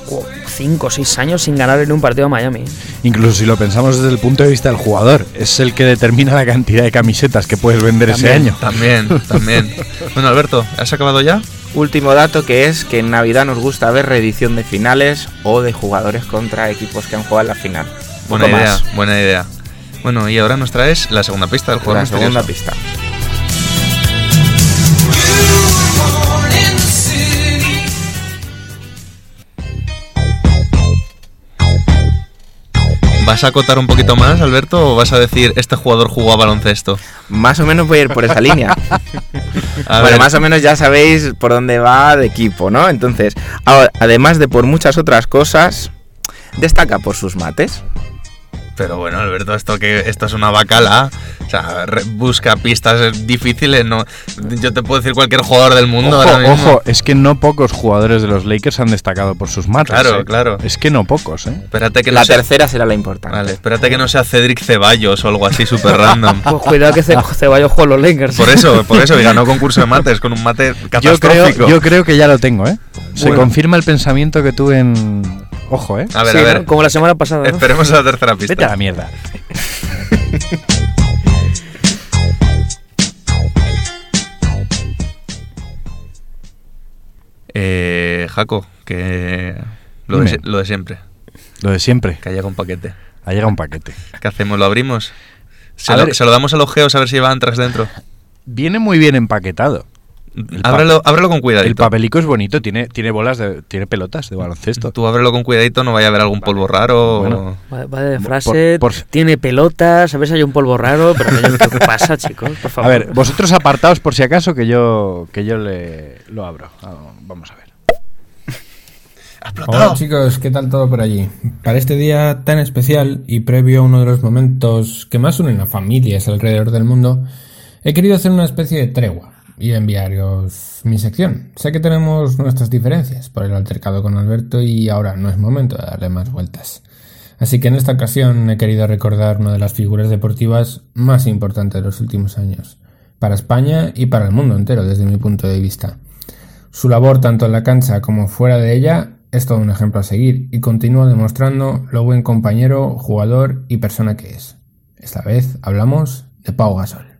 5 o 6 años sin ganar en un partido a Miami. Incluso si lo pensamos desde el punto de vista del jugador, es el que determina la cantidad de camisetas que puedes vender ese año. También, también. bueno, Alberto, ¿has acabado ya? Último dato que es que en Navidad nos gusta ver reedición de finales o de jugadores contra equipos que han jugado en la final. Buena idea, más. buena idea. Bueno, y ahora nos traes la segunda pista del juego. La misterioso. segunda pista. ¿Vas a acotar un poquito más, Alberto, o vas a decir este jugador jugó a baloncesto? Más o menos voy a ir por esa línea. A bueno, ver, más o menos ya sabéis por dónde va de equipo, ¿no? Entonces, ahora, además de por muchas otras cosas, destaca por sus mates. Pero bueno, Alberto, esto que esto es una bacala. O sea, re- busca pistas difíciles. No, yo te puedo decir cualquier jugador del mundo Ojo, ahora mismo. ojo, es que no pocos jugadores de los Lakers han destacado por sus mates. Claro, ¿eh? claro. Es que no pocos, ¿eh? Espérate que La no sea, tercera será la importante. vale, espérate que no sea Cedric Ceballos o algo así súper random. Pues cuidado que Ce- Ceballos juega los Lakers. Por eso, por eso, y ganó concurso de mates con un mate Yo creo, catastrófico. yo creo que ya lo tengo, ¿eh? Se Bueno. confirma el pensamiento que tuve en. Ojo, ¿eh? A ver, Sí, a ¿no? ver. Como la semana pasada. ¿no? Esperemos a la tercera pista. Vete a la mierda. Eh, Jaco, que lo de, lo siempre, Lo de siempre. que llega un paquete. Ha llegado un paquete. ¿Qué hacemos? ¿Lo abrimos? ¿Se, lo, ver. se lo damos a los geos a ver si lleva Antrax dentro? Viene muy bien empaquetado. El Ábrelo, ábrelo con El cuidadito. papelico es bonito, tiene, tiene bolas de. tiene pelotas de baloncesto. Tú ábrelo con cuidadito, no vaya a haber algún polvo raro. o- Bueno. Va, va de frase, Por- por- tiene pelotas, a ver si hay un polvo raro, pero ¿qué qué pasa, chicos? Por A ver, vosotros apartaos por si acaso que yo que yo le lo abro. Ah, Vamos a ver. Hola chicos, ¿qué tal todo por allí? Para este día tan especial y previo a uno de los momentos que más unen a familias alrededor del mundo, he querido hacer una especie de tregua y enviaros mi sección. Sé que tenemos nuestras diferencias por el altercado con Alberto y ahora no es momento de darle más vueltas. Así que en esta ocasión he querido recordar una de las figuras deportivas más importantes de los últimos años, para España y para el mundo entero desde mi punto de vista. Su labor tanto en la cancha como fuera de ella es todo un ejemplo a seguir y continúa demostrando lo buen compañero, jugador y persona que es. Esta vez hablamos de Pau Gasol.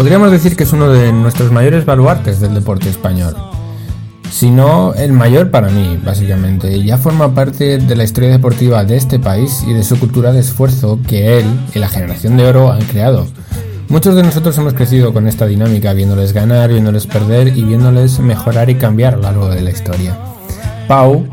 Podríamos decir que es uno de nuestros mayores baluartes del deporte español. Si no, el mayor para mí, básicamente. Ya forma parte de la historia deportiva de este país y de su cultura de esfuerzo que él y la generación de oro han creado. Muchos de nosotros hemos crecido con esta dinámica, viéndoles ganar, viéndoles perder y viéndoles mejorar y cambiar a lo largo de la historia. Pau,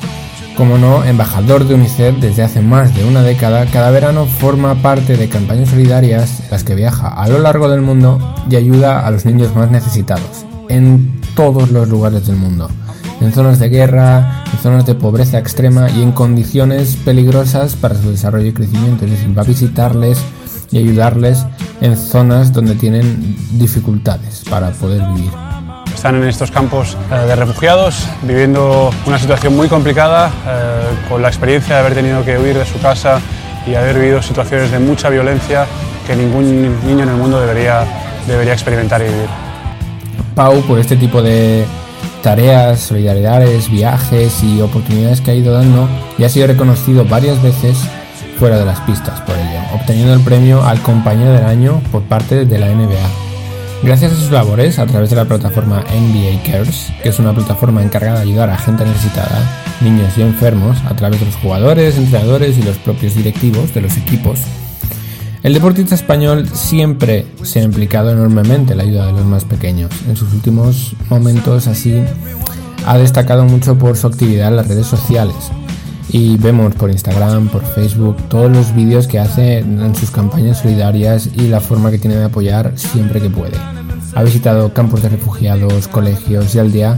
como no, embajador de UNICEF desde hace más de una década, cada verano forma parte de campañas solidarias en las que viaja a lo largo del mundo y ayuda a los niños más necesitados, en todos los lugares del mundo, en zonas de guerra, en zonas de pobreza extrema y en condiciones peligrosas para su desarrollo y crecimiento, es decir, va a visitarles y ayudarles en zonas donde tienen dificultades para poder vivir. Están en estos campos eh, de refugiados, viviendo una situación muy complicada, eh, con la experiencia de haber tenido que huir de su casa y haber vivido situaciones de mucha violencia que ningún niño en el mundo debería, debería experimentar y vivir. Pau, por este tipo de tareas, solidaridades, viajes y oportunidades que ha ido dando, ya ha sido reconocido varias veces fuera de las pistas por ello, obteniendo el premio al compañero del año por parte de la NBA. Gracias a sus labores, a través de la plataforma NBA Cares, que es una plataforma encargada de ayudar a gente necesitada, niños y enfermos, a través de los jugadores, entrenadores y los propios directivos de los equipos, el deportista español siempre se ha implicado enormemente en la ayuda de los más pequeños. En sus últimos momentos así ha destacado mucho por su actividad en las redes sociales, y vemos por Instagram, por Facebook, todos los vídeos que hace en sus campañas solidarias y la forma que tiene de apoyar siempre que puede. Ha visitado campos de refugiados, colegios y aldea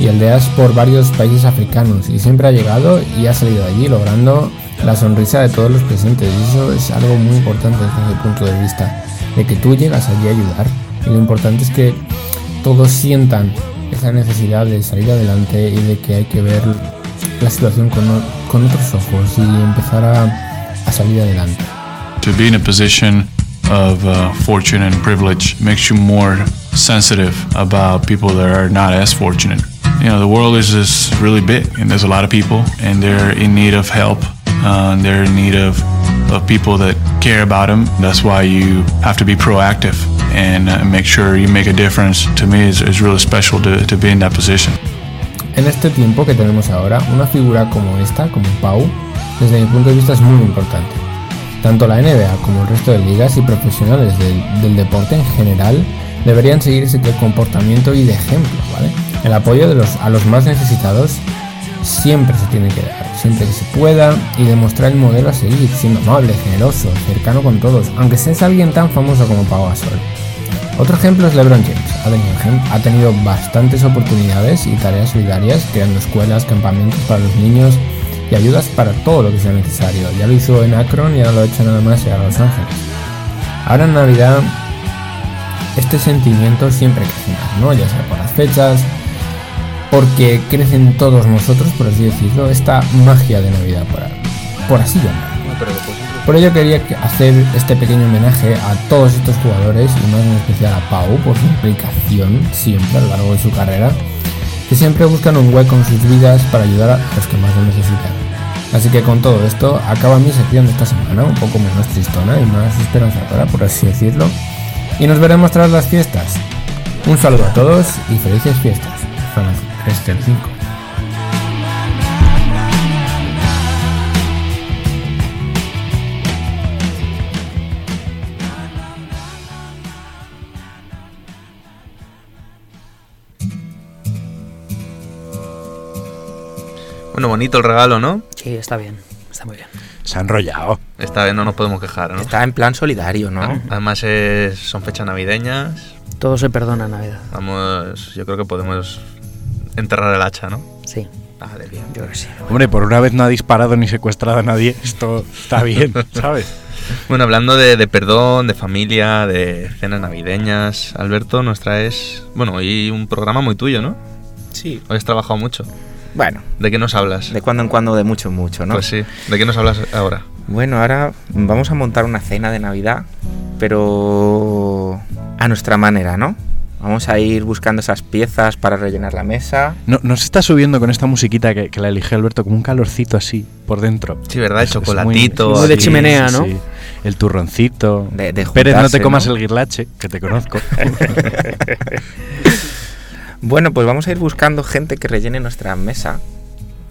y aldeas por varios países africanos y siempre ha llegado y ha salido de allí logrando la sonrisa de todos los presentes y eso es algo muy importante desde el punto de vista de que tú llegas allí a ayudar y lo importante es que todos sientan esa necesidad de salir adelante y de que hay que ver la situación con, con otros ojos y empezar a, a salir adelante. To be in a position of uh, fortune and privilege makes you more sensitive about people that are not as fortunate. You know, the world is just really big, and there's a lot of people, and they're in need of help. Uh, and they're in need of, of people that care about them. That's why you have to be proactive and uh, make sure you make a difference. To me, it's really special to, to be in that position. En este tiempo que tenemos ahora, una figura como esta, como Pau, desde mi punto de vista es muy importante. Tanto la NBA como el resto de ligas y profesionales del, deporte en general deberían seguir ese comportamiento y de ejemplo, ¿vale? El apoyo a los más necesitados siempre se tiene que dar, siempre que se pueda y demostrar el modelo a seguir, siendo amable, generoso, cercano con todos, aunque seas alguien tan famoso como Pau Gasol. Otro ejemplo es LeBron James. Ha tenido, ha tenido bastantes oportunidades y tareas solidarias, creando escuelas, campamentos para los niños y ayudas para todo lo que sea necesario. Ya lo hizo en Akron y ahora lo ha hecho nada más en Los Ángeles. Ahora en Navidad, este sentimiento siempre crece más, ¿no? Ya sea por las fechas, porque crecen todos nosotros, por así decirlo, esta magia de Navidad, por, por así llamarlo. Por ello quería hacer este pequeño homenaje a todos estos jugadores y más en especial a Pau por su implicación siempre a lo largo de su carrera, que siempre buscan un hueco en sus vidas para ayudar a los que más lo necesitan. Así que con todo esto acaba mi sección de esta semana, un poco menos tristona y más esperanzadora, por así decirlo, y nos veremos tras las fiestas. Un saludo a todos y felices fiestas. Zona 335. Bueno, bonito el regalo, ¿no? Sí, está bien, está muy bien. Se ha enrollado. Esta vez no nos podemos quejar, ¿no? Está en plan solidario, ¿no? Además es- son fechas navideñas. Todo se perdona en Navidad. Vamos, yo creo que podemos enterrar el hacha, ¿no? Sí, Vale, bien. yo creo que sí. Hombre, por una vez no ha disparado ni secuestrado a nadie. Esto está bien, ¿sabes? Bueno, hablando de, de perdón, de familia, de cenas navideñas, Alberto, nos traes, bueno, hoy un programa muy tuyo, ¿no? Sí. Hoy has trabajado mucho. Bueno, ¿De qué nos hablas? de cuando en cuando, de mucho en mucho, ¿no? Pues sí. ¿De qué nos hablas ahora? Bueno, ahora vamos a montar una cena de Navidad, pero a nuestra manera, ¿no? Vamos a ir buscando esas piezas para rellenar la mesa. No, nos está subiendo con esta musiquita que, que la eligió Alberto como un calorcito así por dentro. Sí, ¿verdad? El Es- es muy- chocolatito. Muy de chimenea, ¿no? El turroncito. De- de Pérez, no te comas ¿no? el guirlache, que te conozco. Bueno, pues vamos a ir buscando gente que rellene nuestra mesa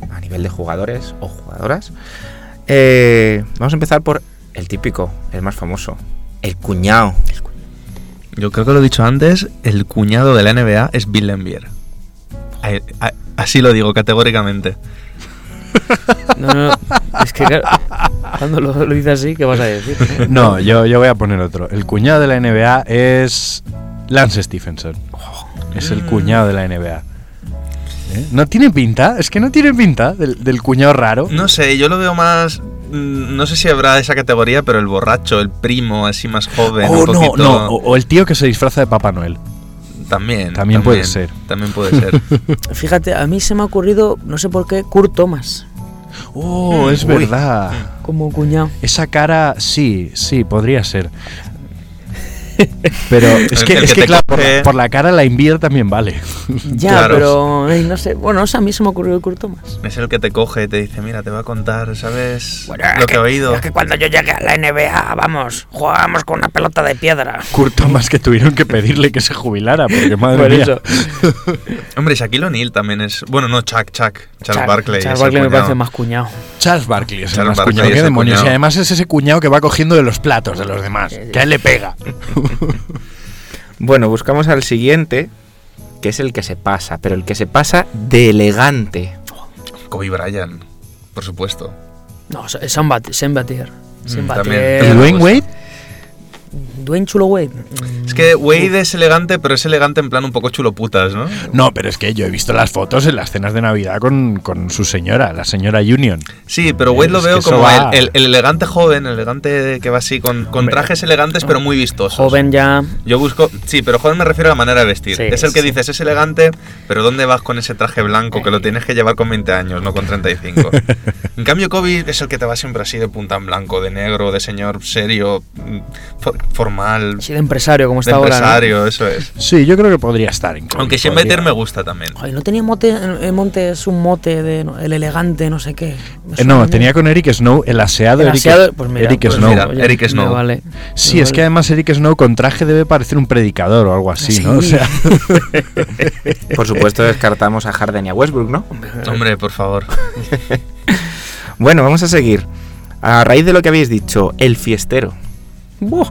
a nivel de jugadores o jugadoras. Eh, vamos a empezar por el típico, el más famoso, el cuñado. Yo creo que lo he dicho antes, el cuñado de la NBA es Bill Lambier. Así lo digo categóricamente. No, no, es que claro, cuando lo, lo dices así, ¿qué vas a decir? No, yo, yo voy a poner otro. El cuñado de la NBA es Lance Stephenson. Es el cuñado de la NBA. ¿Eh? ¿No tiene pinta? Es que no tiene pinta del, del cuñado raro. No sé, yo lo veo más. mm, No sé si habrá esa categoría, pero el borracho, el primo, así más joven, Oh, un no, poquito. no. O, o el tío que se disfraza de Papá Noel. También, También puede ser. También puede ser. Fíjate, a mí se me ha ocurrido, no sé por qué, Kurt Thomas, Oh, es Uy. verdad. como cuñado. Esa cara, sí, sí, podría ser. Pero es El que, que- el es que claro, por, la cara la Invier también vale. Ya, Claro. pero ay, no sé. Bueno, o sea, a mí se me ha ocurrido Kurt Thomas. es el que te coge y te dice: Mira, te voy a contar, ¿sabes? Bueno, lo que he oído. Es que cuando yo llegué a la NBA, vamos, jugábamos con una pelota de piedra. Kurt Thomas que tuvieron que pedirle que se jubilara, porque madre Por mía. eso. Hombre, Shaquille O'Neal también es. Bueno, no, Chuck, Chuck. Charles Char- Barkley. Charles es el Barkley me cuñado. parece más cuñado. Charles Barkley es el Charles más Barkley cuñado. ¿Qué el demonios? cuñado. Y además es ese cuñado que va cogiendo de los platos de los demás. Que a él le pega. Bueno, buscamos al siguiente, que es el que se pasa, pero el que se pasa de elegante. Kobe Bryant, por supuesto. No, es Sam Bat- Sam Batier. Sam Mm, Batier. también. ¿Y pues- Wade? Dwayne Chulo Wade. Es que Wade es elegante, pero es elegante en plan un poco chulo putas, ¿no? No, pero es que yo he visto las fotos en las cenas de Navidad con, con su señora, la señora Union. Sí, pero Wade lo Es veo que eso como el, el- el elegante joven, el elegante que va así, con, con Hombre. trajes elegantes pero muy vistosos. Joven ya. Yo busco, sí, pero joven me refiero a la manera de vestir. Sí, es el que sí. dices, es elegante, pero ¿dónde vas con ese traje blanco que lo tienes que llevar con 20 años, no con 35? en cambio, Kobe es el que te va siempre así de punta en blanco, de negro, de señor serio, mm, formal, Sí, de empresario, como de está ahora. ¿no? empresario, eso es. Sí, yo creo que podría estar en Aunque podría. Bater me gusta también. Ay, ¿no tenía mote, eh, Montes un mote de no, el elegante, no sé qué? Eh, no, tenía con Eric Snow el aseado, El Eric, pues mira, Eric pues Snow. mira, oye, Eric Snow. vale. Sí, es que además Eric Snow con traje debe parecer un predicador o algo así, Sí. ¿no? O sea, Por supuesto, descartamos a Harden y a Westbrook, ¿no? Hombre, por favor. Bueno, vamos a seguir. A raíz de lo que habéis dicho, el fiestero. Uf.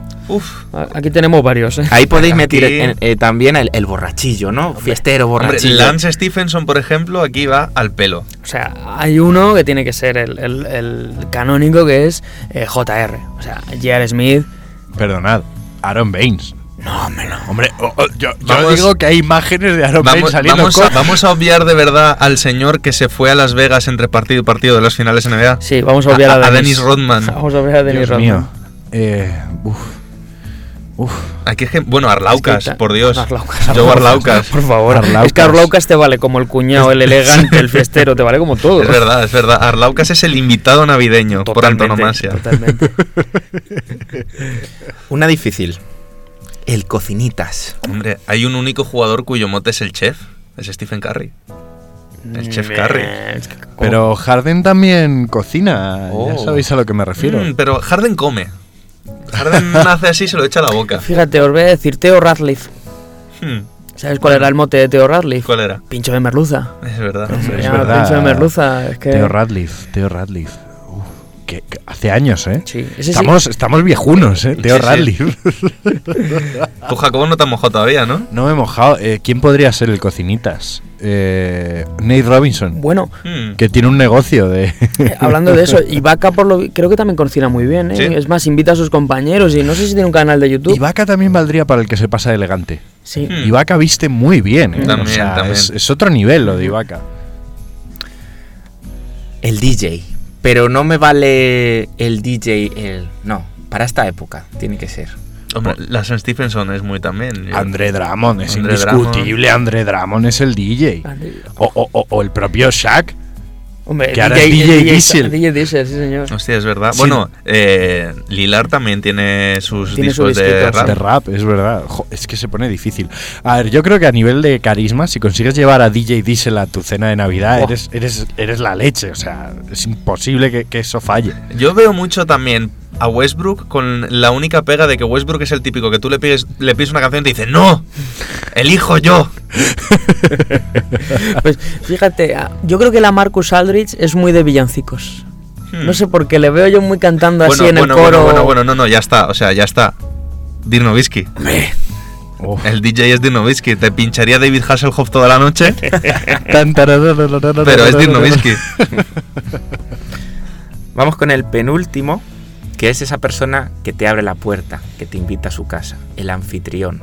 Aquí tenemos varios, ¿eh? Ahí podéis Aquí- meter en- eh, también el, el borrachillo, ¿no? Fiestero, Hombre, borrachillo. Lance Stephenson, por ejemplo, aquí va al pelo. O sea, hay uno que tiene que ser el, el- el canónico que es eh, JR. O sea, J.R. Smith. perdonad, Aaron Baines. No, hombre, no. Hombre, o- o- yo, yo Vamos- digo que hay imágenes de Aaron Baines Vamos, saliendo vamos, a, con- vamos a obviar de verdad al señor que se fue a Las Vegas entre partido y partido de las finales NBA. Sí, vamos a obviar a, A- a Dennis. Rodman. Vamos a obviar a Dennis Dios Rodman. Eh, uf. Uf. Aquí es que, bueno, Arlaucas, Es que ta- por Dios. Arlaucas, Joe Arlaucas. Por favor. Arlaucas. Es que Arlaucas te vale como el cuñado, el elegante, el fiestero, te vale como todo. Es verdad, es verdad. Arlaucas es el invitado navideño, por Totalmente, antonomasia. Totalmente. Una difícil. El cocinitas. Hombre, hay un único jugador cuyo mote es el chef. Es Stephen Curry. El chef Curry. Eh, que- Pero Harden también cocina, Oh. ya sabéis a lo que me refiero. Mm, pero Harden come. Harden hace así y se lo echa a la boca. Fíjate, os voy a decir Theo Radcliffe. Hmm, ¿Sabes cuál era el mote de Theo Radcliffe? ¿Cuál era? Pincho de merluza. Es verdad. Es llama verdad. Pincho de merluza. Es que... Teo Radcliffe, Teo Radcliffe. Que, que hace años, ¿eh? Sí, ese sí. Estamos, estamos viejunos, ¿eh? Teo Sí. Tú, Jacobo, no te has mojado todavía, ¿no? no me he mojado. Eh, ¿Quién podría ser el cocinitas? Eh, Nate Robinson, Bueno, Hmm. que tiene un negocio de... eh, hablando de eso, Ibaka por lo creo que también cocina muy bien, ¿eh? Sí. Es más, invita a sus compañeros y no sé si tiene un canal de YouTube. Ibaka también valdría para el que se pasa de elegante. Sí. Hmm. Ibaka viste muy bien, ¿eh? También, o sea, también. Es, es otro nivel lo de Ibaka. El DJ. Pero no me vale el DJ, el. No, para esta época tiene que ser. Hombre, la Sam Stephenson es muy también. Yo- André Drummond, es André indiscutible. André Drummond es el DJ. O, o- o- o el propio Shaq. Hombre, Que ahora es DJ Diesel. DJ Diesel, sí, señor. Hostia, es verdad. Sí. Bueno, eh, Lilar también tiene sus Tiene su discos de rap. De rap, es verdad. Jo, es que se pone difícil. A ver, yo creo que a nivel de carisma, si consigues llevar a DJ Diesel a tu cena de Navidad, eres, eres, eres la leche. O sea, es imposible que, que eso falle. Yo veo mucho también a Westbrook con la única pega de que Westbrook es el típico que tú le pides, le pides una canción y te dice, ¡No! ¡Elijo yo! Pues fíjate, yo creo que la Marcus Aldrich es muy de villancicos. Hmm. No sé por qué le veo yo muy cantando así Bueno, en bueno, el coro. bueno, bueno, bueno, no, no, ya está, o sea, ya está. Hombre, Oh. El DJ es Dirk Nowitzki. Te pincharía David Hasselhoff toda la noche, pero es Dirk Nowitzki. Vamos con el penúltimo, que es esa persona que te abre la puerta, que te invita a su casa, el anfitrión.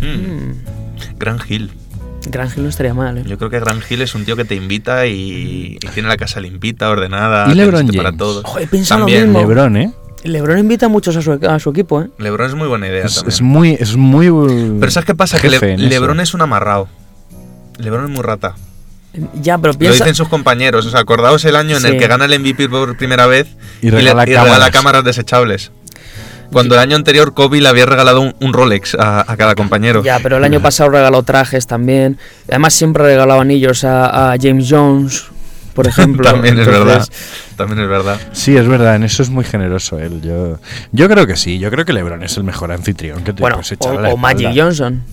Hmm. Gran Hill. Gran Hill no estaría mal, ¿eh? Yo creo que Gran Hill es un tío que te invita y, y tiene la casa limpita, ordenada, ¿Y LeBron para James? todos. Lo También. mismo. Lebron, ¿eh? LeBron invita a muchos a su, a su equipo, ¿eh? LeBron es muy buena idea Es, también. es muy, es muy. Pero ¿sabes qué pasa? Que Le- eso. LeBron es un amarrado. LeBron es muy rata. Ya, pero Lo piensa... dicen sus compañeros. O sea, acordaos el año en Sí. el que gana el MVP por primera vez Y le- regala regala cámaras. cámaras desechables. Cuando el año anterior Kobe le había regalado un, un Rolex a, a cada compañero. Ya, pero el año pasado regaló trajes también. Además siempre regalaba anillos a, a James Jones, por ejemplo. También es Entonces, verdad. También es verdad. Sí, es verdad, en eso es muy generoso él. Yo, yo creo que sí, yo creo que LeBron es el mejor anfitrión que te Bueno, puedes o, echar a la o Magic. Johnson.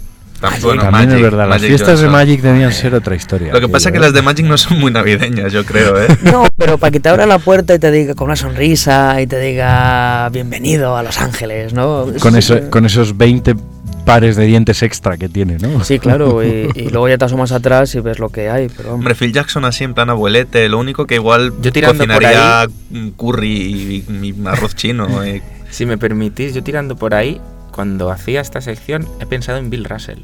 Bueno, También Magic, es verdad, las Magic fiestas de. Magic debían ser otra historia. Lo que pasa es que las de Magic no son muy navideñas, yo creo, ¿eh? No, pero para que te abra la puerta y te diga con una sonrisa y te diga bienvenido a Los Ángeles, ¿no? Con, eso, con esos 20 pares de dientes extra que tiene, ¿no? Sí, claro, y, y luego ya te asomas atrás y ves lo que hay, pero Hombre, Phil Jackson así en plan abuelete, lo único que igual Yo tirando por cocinaría curry y, y arroz chino. eh. Si me permitís, yo tirando por ahí, cuando hacía esta sección, he pensado en Bill Russell.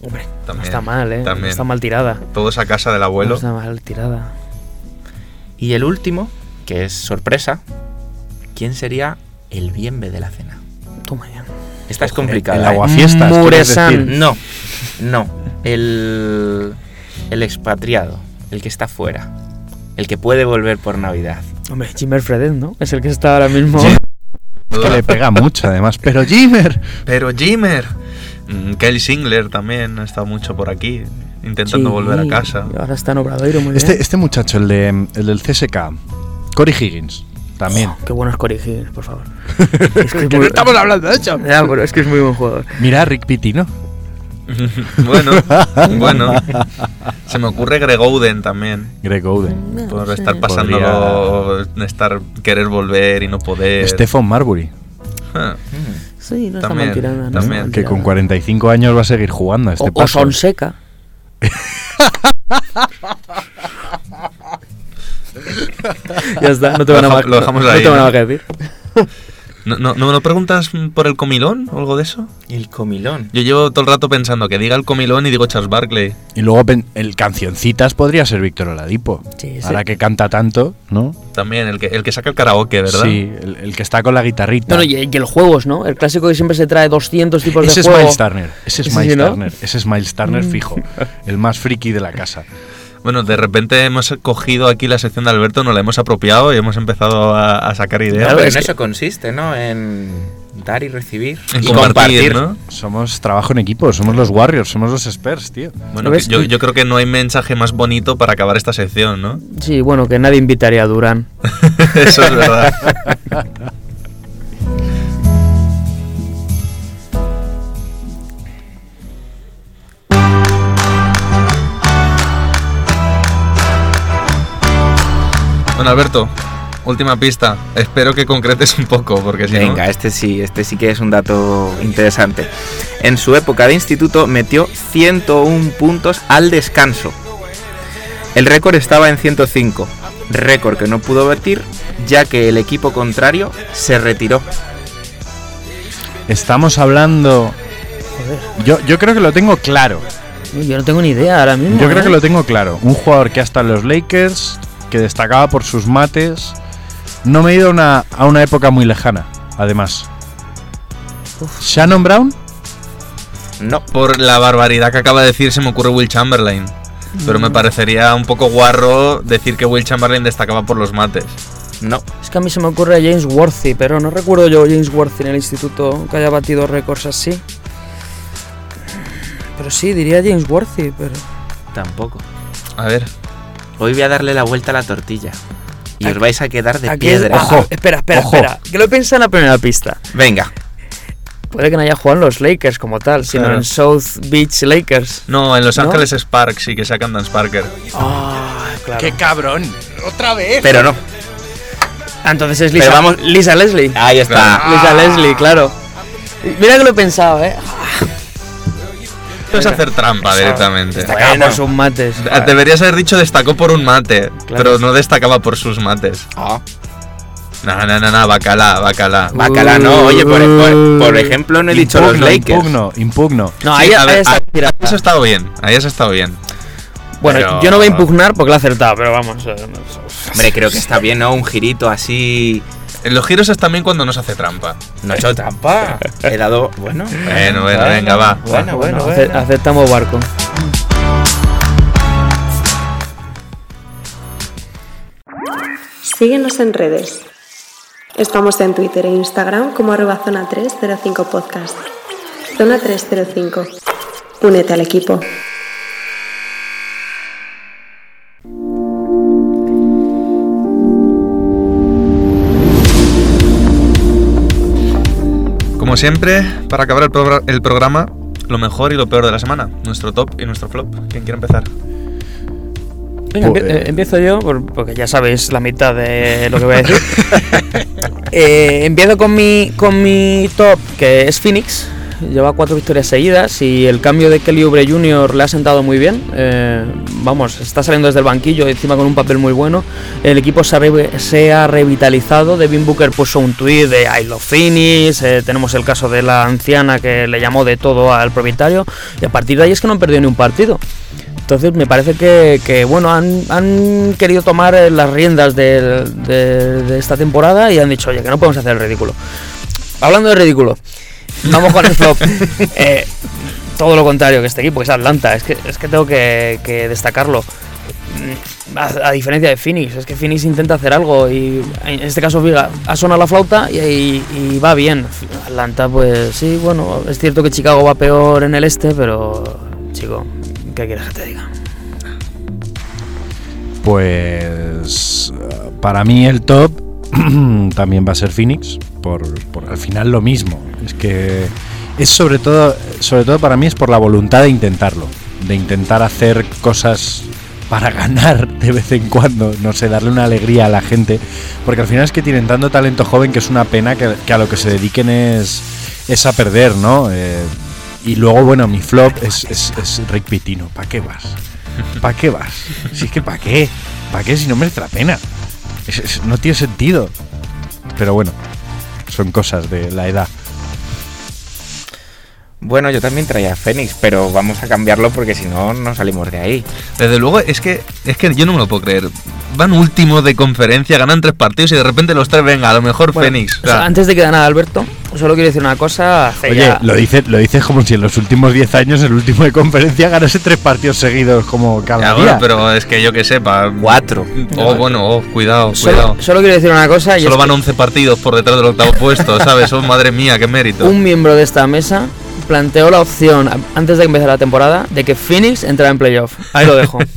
hombre, no También, está mal, ¿eh? No está mal tirada. Todos a casa del No abuelo. está mal tirada. Y el último, que es sorpresa, ¿quién sería el bienve de la cena? Toma ya. Esta es El complicada. ¿eh? aguafiestas, ¿quieres Muresan. decir? No, no. El, el expatriado, el que está fuera, el que puede volver por Navidad. Hombre, Jimmer Fredet, ¿no? Es el que está ahora mismo. Es que le pega mucho, además. Pero Jimmer, Pero Jimmer. Mm, Kelly Singler también ha estado mucho por aquí, intentando Sí, volver a casa. Ahora está en Obradoiro, muy este, bien. este muchacho, el, de, el del CSK, Cory Higgins, también. Qué bueno es Corey Higgins, por favor. es que es Que no muy- estamos hablando de. Ya, pero es que es muy buen jugador. Mira a Rick Pitino. bueno, bueno. Se me ocurre Greg Oden también. Greg Oden. Por estar pasándolo, estar querer volver y no poder. Stephen Marbury, Ah, Sí, no está mal tirada. no también. que con 45 años va a seguir jugando a este O, o paso. Sonseca. ya está, no te van a lo dejamos no te van a ¿no? más que decir. ¿No, no, ¿No me lo preguntas por el comilón o algo de eso? El comilón. Yo llevo todo el rato pensando que diga el comilón y digo Charles Barkley. Y luego el cancioncitas podría ser Víctor Oladipo. Sí, sí. Ahora que canta tanto, ¿no? También, el que, el que saca el karaoke, ¿verdad? Sí, el, el que está con la guitarrita. No, y, y el juegos, ¿no? El clásico que siempre se trae 200 tipos ese de es juego. Miles Turner. Ese es Ese Miles sí, ¿no? Turner. Ese es Miles Turner fijo. El más friki de la casa. Bueno, de repente hemos cogido aquí la sección de Alberto, nos la hemos apropiado y hemos empezado a, a sacar ideas. Claro, Pero es en que- eso consiste, ¿no? En dar y recibir. En y compartir, ¿no? Somos trabajo en equipo, somos los Warriors, somos los Spurs, tío. Bueno, yo, yo creo que no hay mensaje más bonito para acabar esta sección, ¿no? Sí, bueno, que nadie invitaría a Durán. Eso es verdad. Bueno, Alberto, última pista. Espero que concretes un poco, porque si Venga, no... este sí, este sí que es un dato interesante. En su época de instituto metió 101 puntos al descanso. El récord estaba en 105, récord que no pudo batir ya que el equipo contrario se retiró. Estamos hablando. Yo, yo creo que lo tengo claro. Yo no tengo ni idea ahora mismo. Yo creo ¿eh? que lo tengo claro. Un jugador que ha estado en los Lakers, que destacaba por sus mates. No me he ido a una, a una época muy lejana, además. Shannon Brown, No, Por la barbaridad que acaba de decir se me ocurre Will Chamberlain. Pero me parecería un poco guarro decir que Will Chamberlain destacaba por los mates. no. Es que a mí se me ocurre a James Worthy, pero no recuerdo yo James Worthy en el instituto que haya batido récords así. Pero sí, diría James Worthy, pero. Tampoco. A ver, Hoy voy a darle la vuelta a la tortilla. Y os vais a quedar de es- piedra. ah, espera, espera, ojo. espera. Que lo he pensado en la primera pista. Venga, Puede que no haya jugado en los Lakers como tal, sino Claro. en South Beach Lakers. no, en Los ¿No? Ángeles Sparks y que sacan Dan Sparker. Ah, claro. cabrón! ¡Otra vez! pero no. Ah, entonces es Pero Lisa, vamos- Lisa Leslie. Ahí está. Lisa Leslie, claro. Mira que lo he pensado, ¿eh? Esto es hacer trampa directamente. Destacaba Bueno. por sus mates. Deberías haber dicho destacó por un mate, Claro. pero no destacaba por sus mates. Ah, No, no, no, no, bacala, bacala. Bacala no, oye, por, por- por ejemplo, no he dicho los Lakers. Impugno, impugno. No, Sí, ahí, a ahí ver, ahí has estado bien, ahí has estado bien. Bueno, pero- yo no voy a impugnar porque lo he acertado, pero vamos. eh, Hombre, creo que está bien, ¿no? Un girito así. En los giros es también cuando no se hace trampa. No he hecho trampa. He dado. Bueno. Bueno, bueno, venga, va. Bueno, bueno, bueno. aceptamos barco. Síguenos en redes. Estamos en Twitter e Instagram como arroba zona 305 podcast. Zona 305. Únete al equipo. Como siempre, para acabar el, el programa, lo mejor y lo peor de la semana. Nuestro top y nuestro flop. ¿Quién quiere empezar? Venga, Pues- empie- eh, empiezo yo, por- porque ya sabéis la mitad de lo que voy a decir. Eh, empiezo con mi, con mi top, que es Phoenix. Lleva cuatro victorias seguidas y el cambio de Kelly Oubre Jr. le ha sentado muy bien. Eh, vamos, está saliendo desde el banquillo, encima con un papel muy bueno. El equipo se ha, revitalizado. Devin Booker puso un tweet de I love Phoenix. eh, tenemos el caso de la anciana que le llamó de todo al propietario. Y a partir de ahí es que no han perdido ni un partido. Entonces me parece que, bueno, han, querido tomar eh, las riendas de, de- de esta temporada y han dicho, oye, que no podemos hacer el ridículo. Hablando de ridículo, vamos con el flop. Eh, todo lo contrario que este equipo, que es Atlanta. Es que, es que tengo que, destacarlo. Mm, A, diferencia de Phoenix, es que Phoenix intenta hacer algo y en este caso fija, ha sonado la flauta y, y- y va bien. Atlanta, pues sí, bueno, es cierto que Chicago va peor en el este, pero chico, ¿qué quieres que te diga? Pues eh, para mí el top también va a ser Phoenix, por, por al final lo mismo. Es que es sobre todo, sobre todo para mí es por la voluntad de intentarlo, de intentar hacer cosas para ganar de vez en cuando, no sé, darle una alegría a la gente, porque al final es que tienen tanto talento joven que es una pena que, que a lo que se dediquen es, es a perder, ¿no? Eh, y luego, bueno, mi flop es, es, es Rick Pitino. ¿Para qué vas? ¿Para qué vas? Si es que ¿para qué? ¿Para qué si no merece la pena? Es- no tiene sentido. Pero bueno, son cosas de la edad. Bueno, yo también traía a Fénix, pero vamos a cambiarlo porque si no, no salimos de ahí. Desde luego, es que, es que yo no me lo puedo creer. Van últimos de conferencia, ganan tres partidos y de repente los tres, venga, a lo mejor Bueno, Fénix. o sea, antes de que gane Alberto, solo quiero decir una cosa. hace Oye, ya- lo dices lo dices como si en los últimos 10 años, el último de conferencia, ganase tres partidos seguidos como cada Ya, día. bueno, pero es que yo que sepa. Cuatro. Oh, bueno, oh, cuidado, solo, cuidado. solo quiero decir una cosa. Y Solo van que 11 partidos por detrás del octavo puesto, ¿sabes? Oh, madre mía, qué mérito. un miembro de esta mesa planteó la opción, antes de empezar la temporada, de que Phoenix entrara en playoff. Ahí lo dejo.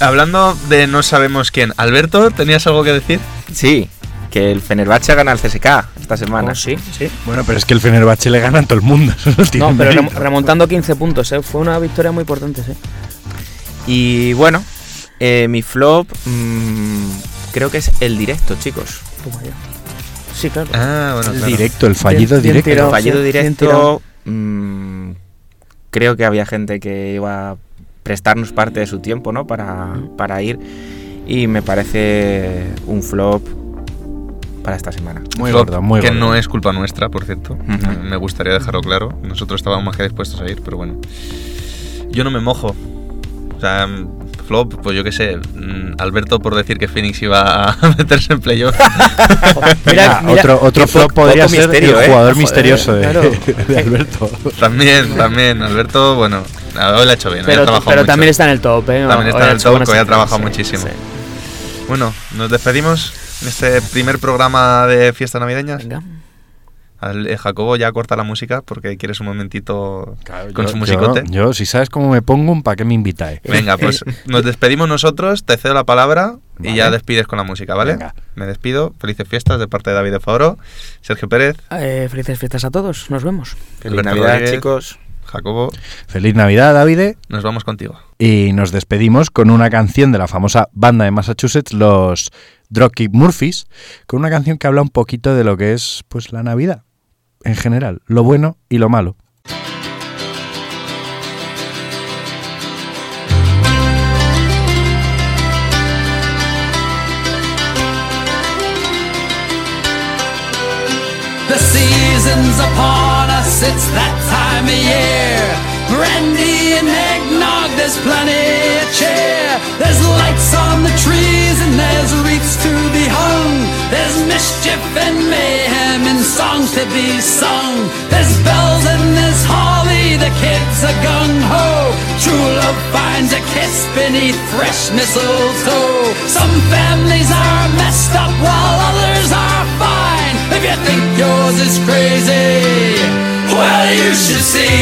Hablando de no sabemos quién, Alberto, ¿tenías algo que decir? Sí, que el Fenerbahce gana al CSK esta semana. Oh, sí, sí. Bueno, pero es que el Fenerbahce le gana a todo el mundo. eso no tiene No, pero rem- remontando 15 puntos, ¿eh? fue una victoria muy importante, sí. Y bueno, eh, mi flop mm, creo que es el directo, chicos. Ya. Sí, claro. Ah, bueno, el claro. directo, el fallido Bien- bien directo. El fallido directo. mm, creo que había gente que iba a prestarnos parte de su tiempo, ¿no? Para, para ir. Y me parece un flop para esta semana. Muy Flop, gordo, muy Que gordo. no es culpa nuestra, por cierto. Me gustaría dejarlo claro. Nosotros estábamos más que dispuestos a ir, pero bueno. Yo no me mojo. O sea, flop, pues yo qué sé. mm, Alberto por decir que Phoenix iba a meterse en playoff. Mira, mira, otro otro flop podría ser misterio, el ¿eh? jugador Joder, misterioso de, claro. de Alberto. también, también. Alberto, bueno, hoy lo ha hecho bien. hoy ha pero trabajado pero mucho. también está en el top, ¿eh? También está Hoy en ha el top, que hoy ha trabajado sí, muchísimo. sí. Bueno, nos despedimos en este primer programa de fiestas navideñas. Venga. Eh, Jacobo ya corta la música porque quieres un momentito con Yo- su musicote. Yo, yo, si sabes cómo me pongo, ¿para qué me invitáis? Venga, pues nos despedimos nosotros, te cedo la palabra y ya despides con la música, ¿vale? Venga. Me despido, felices fiestas de parte de David de Favoro, Sergio Pérez, Eh, felices fiestas a todos, nos vemos. Feliz Alberto Navidad, Rodríguez. chicos. Jacobo, Feliz Navidad, Davide. nos vamos contigo. Y nos despedimos con una canción de la famosa banda de Massachusetts, los Dropkick Murphys, con una canción que habla un poquito de lo que es pues la Navidad en general, lo bueno y lo malo. The season's upon us, it's that time of year. Brandy and eggnog, there's plenty of cheer. There's lights on the trees. there's wreaths to be hung, there's mischief and mayhem and songs to be sung. There's bells and there's holly, the kids are gung ho. True love finds a kiss beneath fresh mistletoe. Some families are messed up while others are fine. If you think yours is crazy, well, you should see.